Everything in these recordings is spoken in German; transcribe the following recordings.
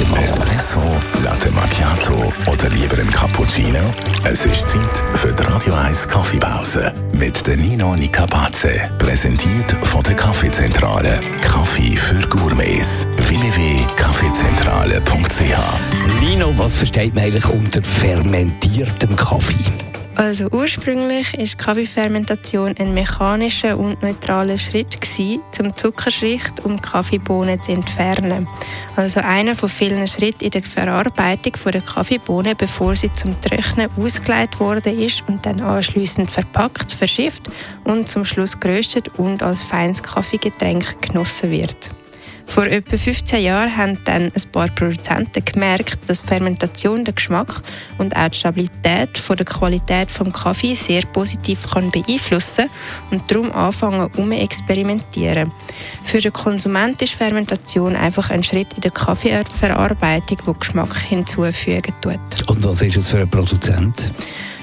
Espresso, Latte Macchiato oder lieber ein Cappuccino? Es ist Zeit für die Radio 1 Kaffeepause mit der Nino Nicapace. Präsentiert von der Kaffeezentrale. Kaffee für Gourmets. www.kaffeezentrale.ch Lino, was versteht man eigentlich unter fermentiertem Kaffee? Also ursprünglich ist Kaffeefermentation ein mechanischer und neutraler Schritt gewesen, um Zuckerschicht und Kaffeebohnen zu entfernen. Also einer von vielen Schritten in der Verarbeitung der Kaffeebohnen, bevor sie zum Trocknen ausgelegt worden ist und dann anschließend verpackt, verschifft und zum Schluss geröstet und als feines Kaffeegetränk genossen wird. Vor etwa 15 Jahren haben dann ein paar Produzenten gemerkt, dass Fermentation den Geschmack und auch die Stabilität von der Qualität des Kaffee sehr positiv kann beeinflussen und darum anfangen um experimentieren. Für den Konsument ist Fermentation einfach ein Schritt in der Kaffeeverarbeitung, der Geschmack hinzufügen tut. Und was ist es für einen Produzent?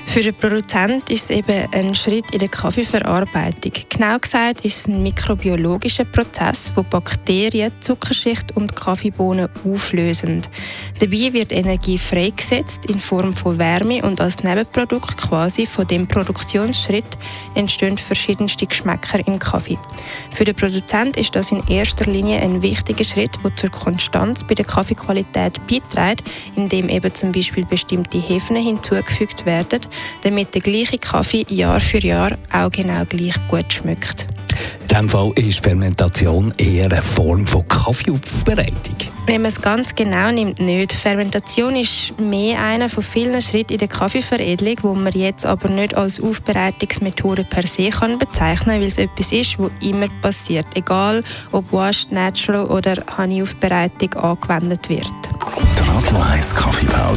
Für den Produzent ist es eben ein Schritt in der Kaffeeverarbeitung. Genau gesagt ist es ein mikrobiologischer Prozess, wo Bakterien, Zuckerschicht und Kaffeebohnen auflösen. Dabei wird Energie freigesetzt in Form von Wärme und als Nebenprodukt quasi von dem Produktionsschritt entstehen verschiedenste Geschmäcker im Kaffee. Für den Produzent ist das in erster Linie ein wichtiger Schritt, der zur Konstanz bei der Kaffeequalität beiträgt, indem eben zum Beispiel bestimmte Hefen hinzugefügt werden, damit der gleiche Kaffee Jahr für Jahr auch genau gleich gut schmeckt. In diesem Fall ist Fermentation eher eine Form von Kaffeeaufbereitung. Wenn man es ganz genau nimmt, nicht. Fermentation ist mehr einer von vielen Schritten in der Kaffeeveredelung, wo man jetzt aber nicht als Aufbereitungsmethode per se kann bezeichnen, weil es etwas ist, was immer passiert, egal ob Washed, Natural oder Honey-Aufbereitung angewendet wird. Die Radio 1 Kaffeepause,